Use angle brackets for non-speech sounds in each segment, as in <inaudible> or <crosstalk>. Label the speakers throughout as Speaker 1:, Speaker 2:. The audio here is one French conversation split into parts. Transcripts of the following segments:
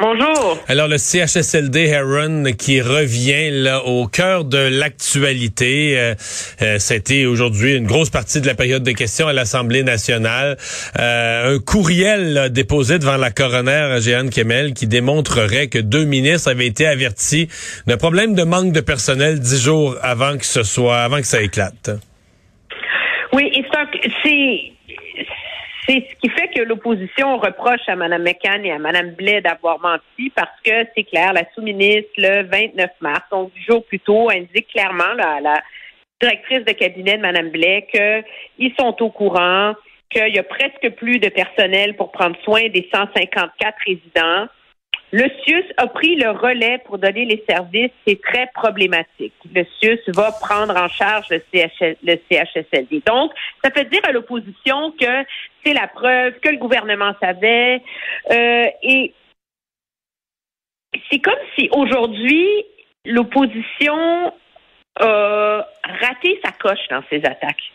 Speaker 1: Bonjour.
Speaker 2: Alors le CHSLD Heron qui revient là au cœur de l'actualité. Euh, euh, C'était aujourd'hui une grosse partie de la période de questions à l'Assemblée nationale. Euh, un courriel là, déposé devant la coroner Jeanne Kemel qui démontrerait que deux ministres avaient été avertis d'un problème de manque de personnel dix jours avant que ce soit avant que ça éclate.
Speaker 1: Oui, c'est c'est ce qui fait que l'opposition reproche à Mme McCann et à Mme Blais d'avoir menti parce que c'est clair, la sous-ministre, le 29 mars, donc dix jours plus tôt, indique clairement à la directrice de cabinet de Mme Blais qu'ils sont au courant, qu'il y a presque plus de personnel pour prendre soin des 154 résidents. Le CIUS a pris le relais pour donner les services. C'est très problématique. Le CIUS va prendre en charge le, CH, le CHSLD. Donc, ça fait dire à l'opposition que c'est la preuve que le gouvernement savait. Euh, et c'est comme si aujourd'hui, l'opposition a raté sa coche dans ses attaques.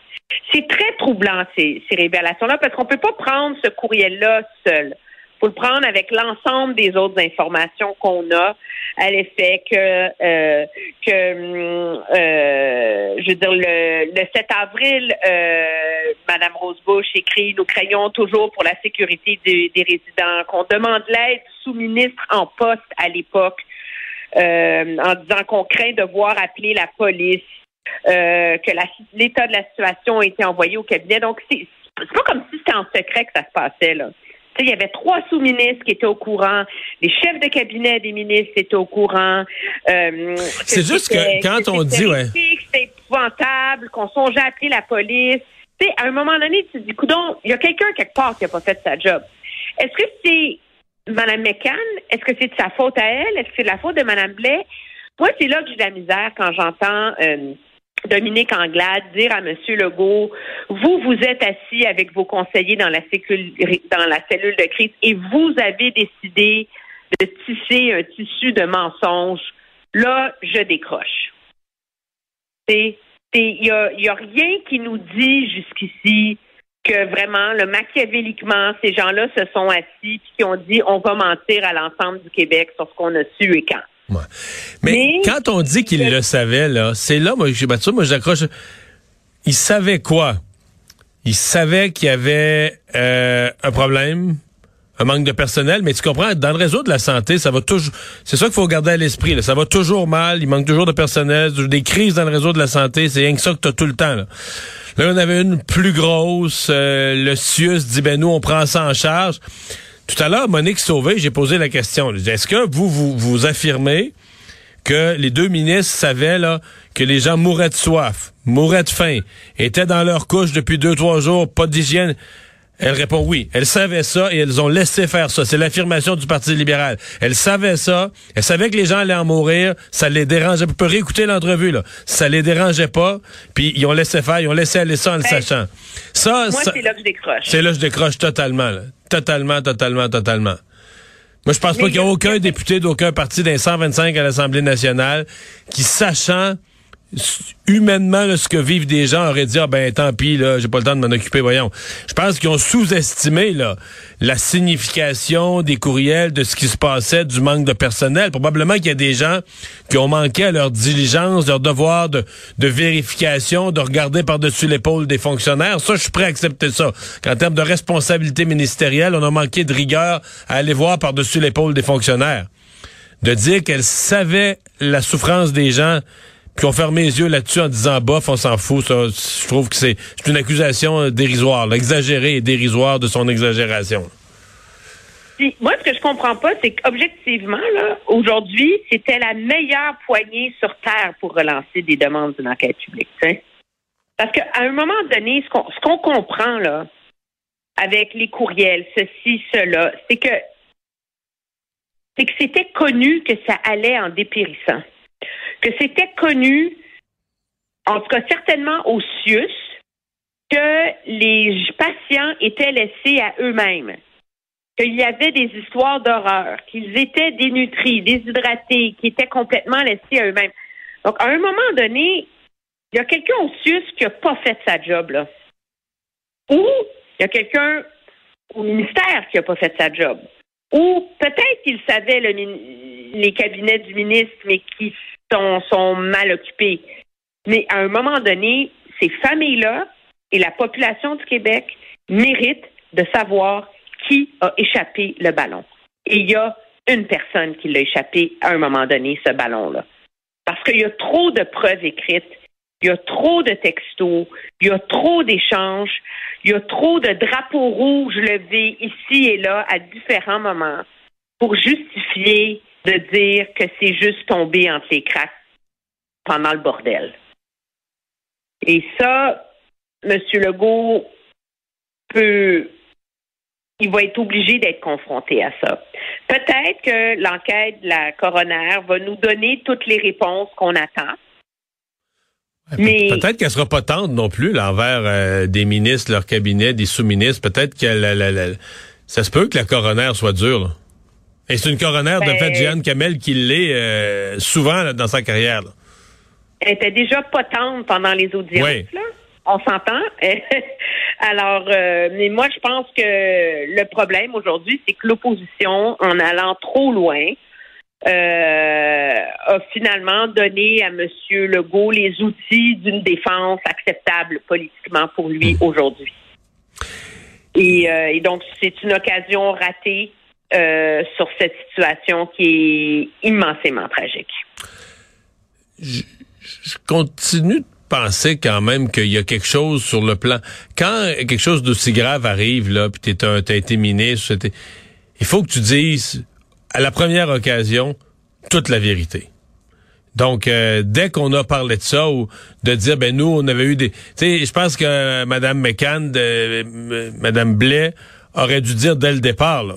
Speaker 1: C'est très troublant, ces, ces révélations-là, parce qu'on peut pas prendre ce courriel-là seul faut le prendre avec l'ensemble des autres informations qu'on a à l'effet que euh, que euh, je veux dire le, le 7 avril euh, Madame Rosebush écrit nous craignons toujours pour la sécurité des, des résidents qu'on demande l'aide du sous-ministre en poste à l'époque euh, en disant qu'on craint de voir appeler la police euh, que l'état de la situation a été envoyé au cabinet. Donc c'est c'est pas comme si c'était en secret que ça se passait là il y avait trois sous-ministres qui étaient au courant, les chefs de cabinet des ministres étaient au courant. euh,
Speaker 2: C'est juste que quand on dit, ouais.
Speaker 1: C'était épouvantable, qu'on songeait à appeler la police. Tu sais, à un moment donné, tu te dis, coudon, il y a quelqu'un quelque part qui n'a pas fait sa job. Est-ce que c'est Mme McCann? Est-ce que c'est de sa faute à elle? Est-ce que c'est de la faute de Mme Blais? Moi, c'est là que j'ai de la misère quand j'entends euh, Dominique Anglade dire à M. Legault, vous, vous êtes assis avec vos conseillers dans la, dans la cellule de crise et vous avez décidé de tisser un tissu de mensonges. Là, je décroche. Il n'y a, y a rien qui nous dit jusqu'ici que vraiment, le machiavéliquement, ces gens-là se sont assis et qui ont dit on va mentir à l'ensemble du Québec sur ce qu'on a su et quand.
Speaker 2: Ouais. Mais,
Speaker 1: Mais-
Speaker 2: quand on dit qu'il le savait, là, c'est là, moi, j'ai battu, moi, j'accroche. Il savait quoi? Il savait qu'il y avait euh, un problème, un manque de personnel, mais tu comprends, dans le réseau de la santé, ça va toujours. C'est ça qu'il faut garder à l'esprit. là. Ça va toujours mal, il manque toujours de personnel, des crises dans le réseau de la santé, c'est rien que ça que tu as tout le temps. Là, Là, on avait une plus grosse. euh, le CIUS dit ben nous, on prend ça en charge. Tout à l'heure, Monique Sauvé, j'ai posé la question. Est-ce que vous, vous vous affirmez que les deux ministres savaient là, que les gens mouraient de soif, mouraient de faim, étaient dans leur couche depuis deux, trois jours, pas d'hygiène? Elle répond oui. Elles savaient ça et elles ont laissé faire ça. C'est l'affirmation du Parti libéral. Elles savaient ça. Elles savaient que les gens allaient en mourir. Ça les dérangeait. Vous pouvez réécouter l'entrevue, là. Ça les dérangeait pas. Puis ils ont laissé faire. Ils ont laissé aller ça en le
Speaker 1: Hey.
Speaker 2: sachant. Ça,
Speaker 1: Moi,
Speaker 2: ça-
Speaker 1: c'est là que je décroche.
Speaker 2: c'est là que je décroche totalement. là. Totalement, totalement, totalement. Moi, je pense pas qu'il y a aucun député d'aucun parti des 125 à l'Assemblée nationale qui, sachant humainement ce que vivent des gens auraient dit ah ben tant pis là j'ai pas le temps de m'en occuper voyons. Je pense qu'ils ont sous-estimé là la signification des courriels de ce qui se passait du manque de personnel. Probablement qu'il y a des gens qui ont manqué à leur diligence leur devoir de, de vérification de regarder par-dessus l'épaule des fonctionnaires. Ça je suis prêt à accepter ça. Qu'en termes de responsabilité ministérielle on a manqué de rigueur à aller voir par-dessus l'épaule des fonctionnaires. De dire qu'elle savait la souffrance des gens puis on ferme les yeux là-dessus en disant bof, on s'en fout. Ça, je trouve que c'est une accusation euh, dérisoire, exagérée et dérisoire de son exagération.
Speaker 1: moi, ce que je comprends pas, c'est qu'objectivement, aujourd'hui, c'était la meilleure poignée sur Terre pour relancer des demandes d'une enquête publique. Parce qu'à un moment donné, ce qu'on, qu'on comprend, là, avec les courriels, ceci, cela, c'est que c'était connu que ça allait en dépérissant que c'était connu, en tout cas certainement au CIUS, que les patients étaient laissés à eux-mêmes, qu'il y avait des histoires d'horreur, qu'ils étaient dénutris, déshydratés, qu'ils étaient complètement laissés à eux-mêmes. Donc, à un moment donné, il y a quelqu'un au CIUS qui n'a pas fait sa job, là. Ou il y a quelqu'un au ministère qui n'a pas fait sa job. Ou peut-être qu'il savait les cabinets du ministre, mais qui sont, mal occupés. Mais à un moment donné, ces familles-là et la population du Québec méritent de savoir qui a échappé le ballon. Et il y a une personne qui l'a échappé à un moment donné, ce ballon-là. Parce qu'il y a trop de preuves écrites, il y a trop de textos, il y a trop d'échanges, il y a trop de drapeaux rouges levés ici et là à différents moments pour justifier de dire que c'est juste tombé entre les cracks pendant le bordel. Et ça, M. Legault peut, il va être obligé d'être confronté à ça. Peut-être que l'enquête de la coroner va nous donner toutes les réponses qu'on attend.
Speaker 2: Mais... Peut-être qu'elle sera pas tendre non plus envers euh, des ministres, leur cabinet, des sous-ministres. Peut-être que ça se peut que la coroner soit dure. Et c'est une coroner de fait, Jeanne Kamel, qui l'est euh, souvent dans sa carrière.
Speaker 1: Elle était déjà pas tendre pendant les audiences. Là. On s'entend. <laughs> Alors, euh, mais moi, je pense que le problème aujourd'hui, c'est que l'opposition, en allant trop loin, euh, a finalement donné à M. Legault les outils d'une défense acceptable politiquement pour lui hmm. aujourd'hui. Et, et, donc, c'est une occasion ratée euh, sur cette situation qui est immensément tragique.
Speaker 2: Je, continue de penser quand même qu'il y a quelque chose sur le plan. Quand quelque chose d'aussi grave arrive, là, puis tu as été ministre, il faut que tu dises, à la première occasion, toute la vérité. Donc, euh, dès qu'on a parlé de ça, ou de dire, ben nous, on avait eu des... Tu sais, je pense que Mme McCann, Mme Blais, aurait dû dire dès le départ, là,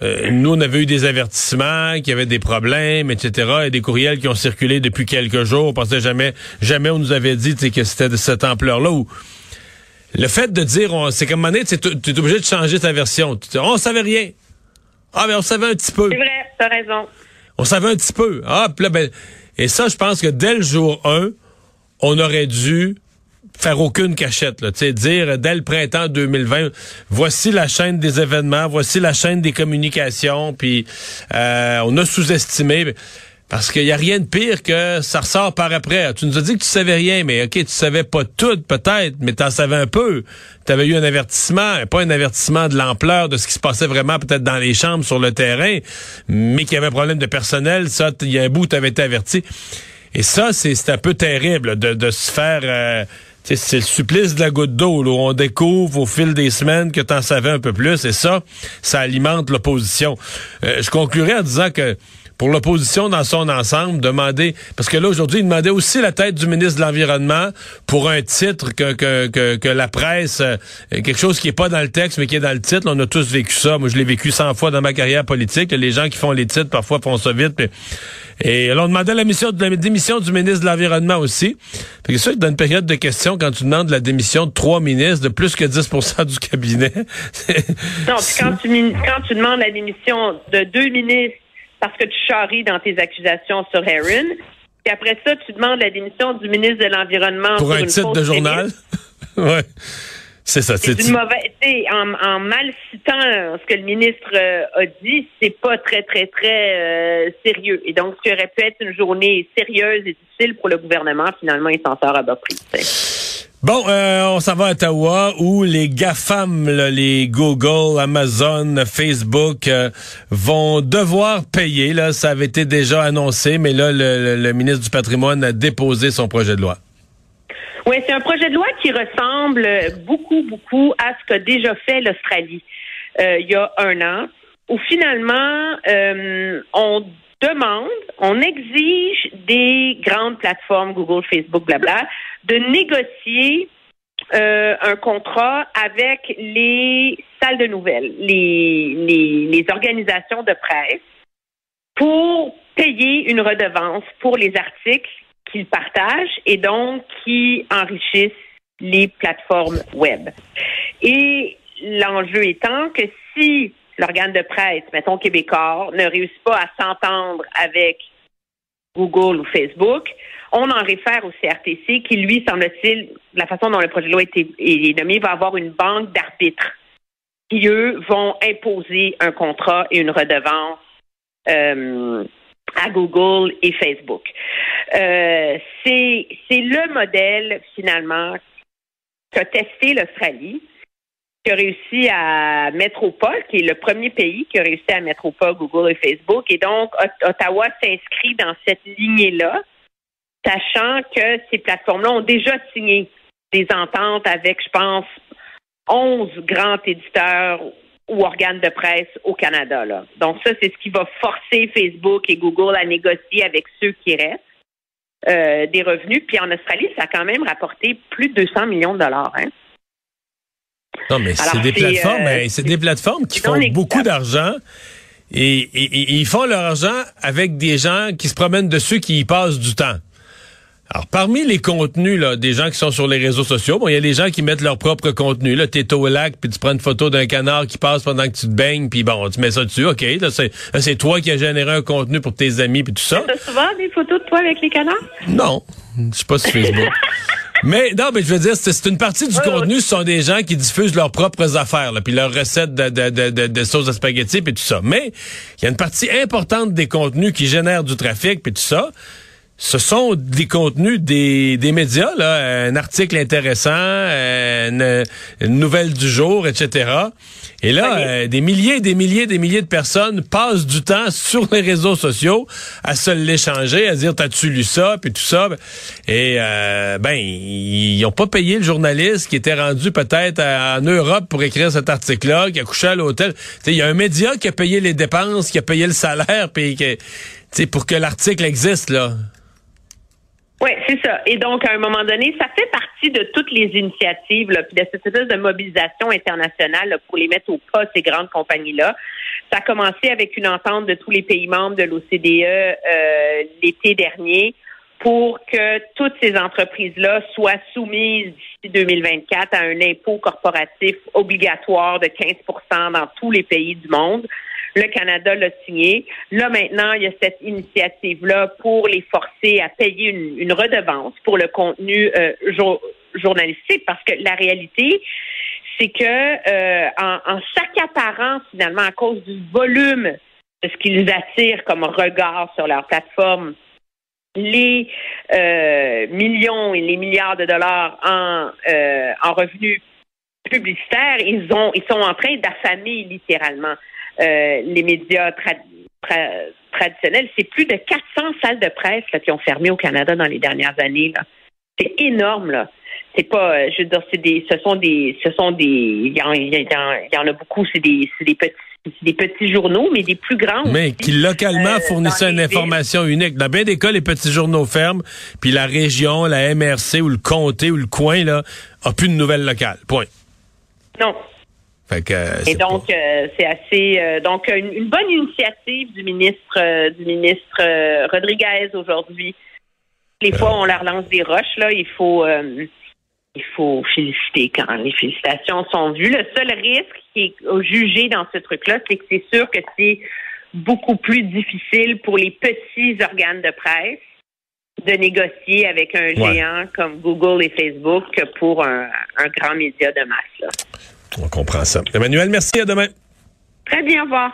Speaker 2: euh, nous, on avait eu des avertissements, qu'il y avait des problèmes, etc. Et des courriels qui ont circulé depuis quelques jours. On pensait jamais, jamais on nous avait dit que c'était de cette ampleur-là. Où le fait de dire, c'est comme moment tu es, obligé de changer ta version. on savait rien. Ah, mais on savait un petit peu.
Speaker 1: C'est vrai, t'as raison.
Speaker 2: On savait un petit peu. Ah, là, ben, et ça, je pense que dès le jour 1, on aurait dû faire aucune cachette, là, dire dès le printemps 2020, voici la chaîne des événements, voici la chaîne des communications, puis euh, on a sous-estimé. Parce qu'il n'y a rien de pire que ça ressort par après. Tu nous as dit que tu savais rien, mais OK, tu savais pas tout, peut-être, mais tu en savais un peu. Tu avais eu un avertissement, pas un avertissement de l'ampleur de ce qui se passait vraiment peut-être dans les chambres, sur le terrain, mais qu'il y avait un problème de personnel. Ça, il y a un bout, tu avais été averti. Et ça, c'est un peu terrible de, de se faire... Euh, c'est le supplice de la goutte d'eau, on découvre au fil des semaines que tu en savais un peu plus, et ça, ça alimente l'opposition. Euh, je conclurai en disant que pour l'opposition dans son ensemble, demander, parce que là, aujourd'hui, il demandait aussi la tête du ministre de l'Environnement pour un titre que, que, que, que la presse, euh, quelque chose qui est pas dans le texte, mais qui est dans le titre. On a tous vécu ça. Moi, je l'ai vécu 100 fois dans ma carrière politique. Les gens qui font les titres, parfois, font ça vite. Et là, on demandait la, mission, la démission du ministre de l'Environnement aussi. Sûr que dans une période de questions, quand tu demandes la démission de trois ministres, de plus que 10 du cabinet... <laughs>
Speaker 1: non, puis quand tu, quand tu demandes la démission de deux ministres parce que tu charries dans tes accusations sur Heron, puis après ça, tu demandes la démission du ministre de l'Environnement
Speaker 2: Pour un titre de journal? <laughs> ouais. C'est ça.
Speaker 1: C'est une mauvaise. En, en mal citant ce que le ministre euh, a dit, c'est pas très, très, très euh, sérieux. Et donc, ce qui aurait pu être une journée sérieuse et difficile pour le gouvernement, finalement, il s'en sort à bas prix.
Speaker 2: Bon, euh, on s'en va à Ottawa où les GAFAM, là, les Google, Amazon, Facebook, vont devoir payer. Là, ça avait été déjà annoncé, mais là, le, le ministre du patrimoine a déposé son projet de loi.
Speaker 1: Oui, c'est un projet de loi qui ressemble beaucoup, beaucoup à ce qu'a déjà fait l'Australie euh, il y a un an, où finalement, euh, on demande, on exige des grandes plateformes, Google, Facebook, blabla, de négocier euh, un contrat avec les salles de nouvelles, les, les, les organisations de presse, pour payer une redevance pour les articles qu'ils partagent et donc qui enrichissent les plateformes web. Et l'enjeu étant que si l'organe de presse, mettons québécois, ne réussit pas à s'entendre avec Google ou Facebook, on en réfère au CRTC qui, lui, semble-t-il, la façon dont le projet de loi est nommé, va avoir une banque d'arbitres qui, eux, vont imposer un contrat et une redevance euh, à Google et Facebook. Euh, c'est le modèle, finalement, qu'a testé l'Australie, qui a réussi à mettre au pas, qui est le premier pays qui a réussi à mettre au pas Google et Facebook. Et donc, Ottawa s'inscrit dans cette lignée-là, sachant que ces plateformes-là ont déjà signé des ententes avec, je pense, 11 grands éditeurs ou organes de presse au Canada. Là. Donc ça, c'est ce qui va forcer Facebook et Google à négocier avec ceux qui restent euh, des revenus. Puis en Australie, ça a quand même rapporté plus de 200 millions de dollars. Hein?
Speaker 2: Non, mais c'est des plateformes, euh, c'est des plateformes qui font beaucoup d'argent. Et, et, ils font leur argent avec des gens qui se promènent dessus, qui y passent du temps. Alors, parmi les contenus là, des gens qui sont sur les réseaux sociaux, bon, il y a des gens qui mettent leur propre contenu. Là, t'es au lac, puis tu prends une photo d'un canard qui passe pendant que tu te baignes, puis bon, tu mets ça dessus. OK, là, c'est, toi qui as généré un contenu pour tes amis, puis tout ça.
Speaker 1: T'as souvent des photos de toi avec les canards?
Speaker 2: Non, je suis pas sur Facebook. <laughs> Mais non, mais je veux dire, c'est une partie du contenu, ce sont des gens qui diffusent leurs propres affaires, puis leurs recettes de, de, de, de, sauce à spaghetti, puis tout ça. Mais il y a une partie importante des contenus qui génèrent du trafic, puis tout ça ce sont des contenus des, des médias, là, un article intéressant, une, nouvelle du jour, etc. Et là, euh, des milliers, des milliers, des milliers de personnes passent du temps sur les réseaux sociaux à se l'échanger, à dire t'as-tu lu ça, puis tout ça. Et euh, ben, ils n'ont pas payé le journaliste qui était rendu peut-être en Europe pour écrire cet article-là, qui a couché à l'hôtel. Il y a un média qui a payé les dépenses, qui a payé le salaire, puis qui, pour que l'article existe là.
Speaker 1: Oui, c'est ça. Et donc, à un moment donné, ça fait partie de toutes les initiatives, là, puis de cette espèce de mobilisation internationale pour les mettre au pas, ces grandes compagnies-là. Ça a commencé avec une entente de tous les pays membres de l'OCDE euh, l'été dernier pour que toutes ces entreprises-là soient soumises d'ici 2024 à un impôt corporatif obligatoire de 15% dans tous les pays du monde. Le Canada l'a signé. Là, maintenant, il y a cette initiative-là pour les forcer à payer une, redevance pour le contenu euh, journalistique parce que la réalité, c'est que euh, en, en s'accaparant finalement à cause du volume de ce qu'ils attirent comme regard sur leur plateforme, les euh, millions et les milliards de dollars en, en revenus publicitaires, ils ont ils sont en train d'affamer littéralement euh, les médias traditionnels. C'est plus de 400 salles de presse qui ont fermé au Canada dans les dernières années. C'est énorme, là. C'est pas, euh, je veux dire, c'est des, ce sont des, ce sont des, il y, en, a beaucoup, c'est des, des petits des petits journaux, mais des plus grands.
Speaker 2: Mais qui localement euh, fournissaient une information unique. Dans bien des cas, les petits journaux ferment, puis la région, la MRC ou le comté ou le coin là, a plus de nouvelles locales. Point.
Speaker 1: Non,
Speaker 2: euh,
Speaker 1: et donc, euh, c'est assez. Euh, donc, une, bonne initiative du ministre du ministre Rodriguez aujourd'hui. Les fois, on leur lance des roches. Là, il faut il faut féliciter quand les félicitations sont vues. Le seul risque qui est jugé dans ce truc-là, c'est que c'est sûr que c'est beaucoup plus difficile pour les petits organes de presse de négocier avec un
Speaker 2: Ouais.
Speaker 1: géant comme Google et Facebook que pour un, un grand média de masse. là.
Speaker 2: On comprend ça. Emmanuel, merci. À demain.
Speaker 1: Très bien, au revoir.